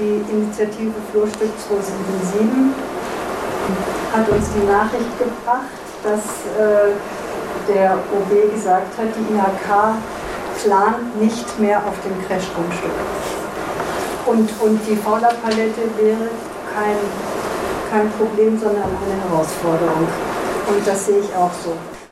die Initiative Flurstück 277 hat uns die Nachricht gebracht, dass äh, der OB gesagt hat, die IHK plant nicht mehr auf dem Crashgrundstück. Und, und die Faulerpalette wäre kein, kein Problem, sondern eine Herausforderung. Und das sehe ich auch so.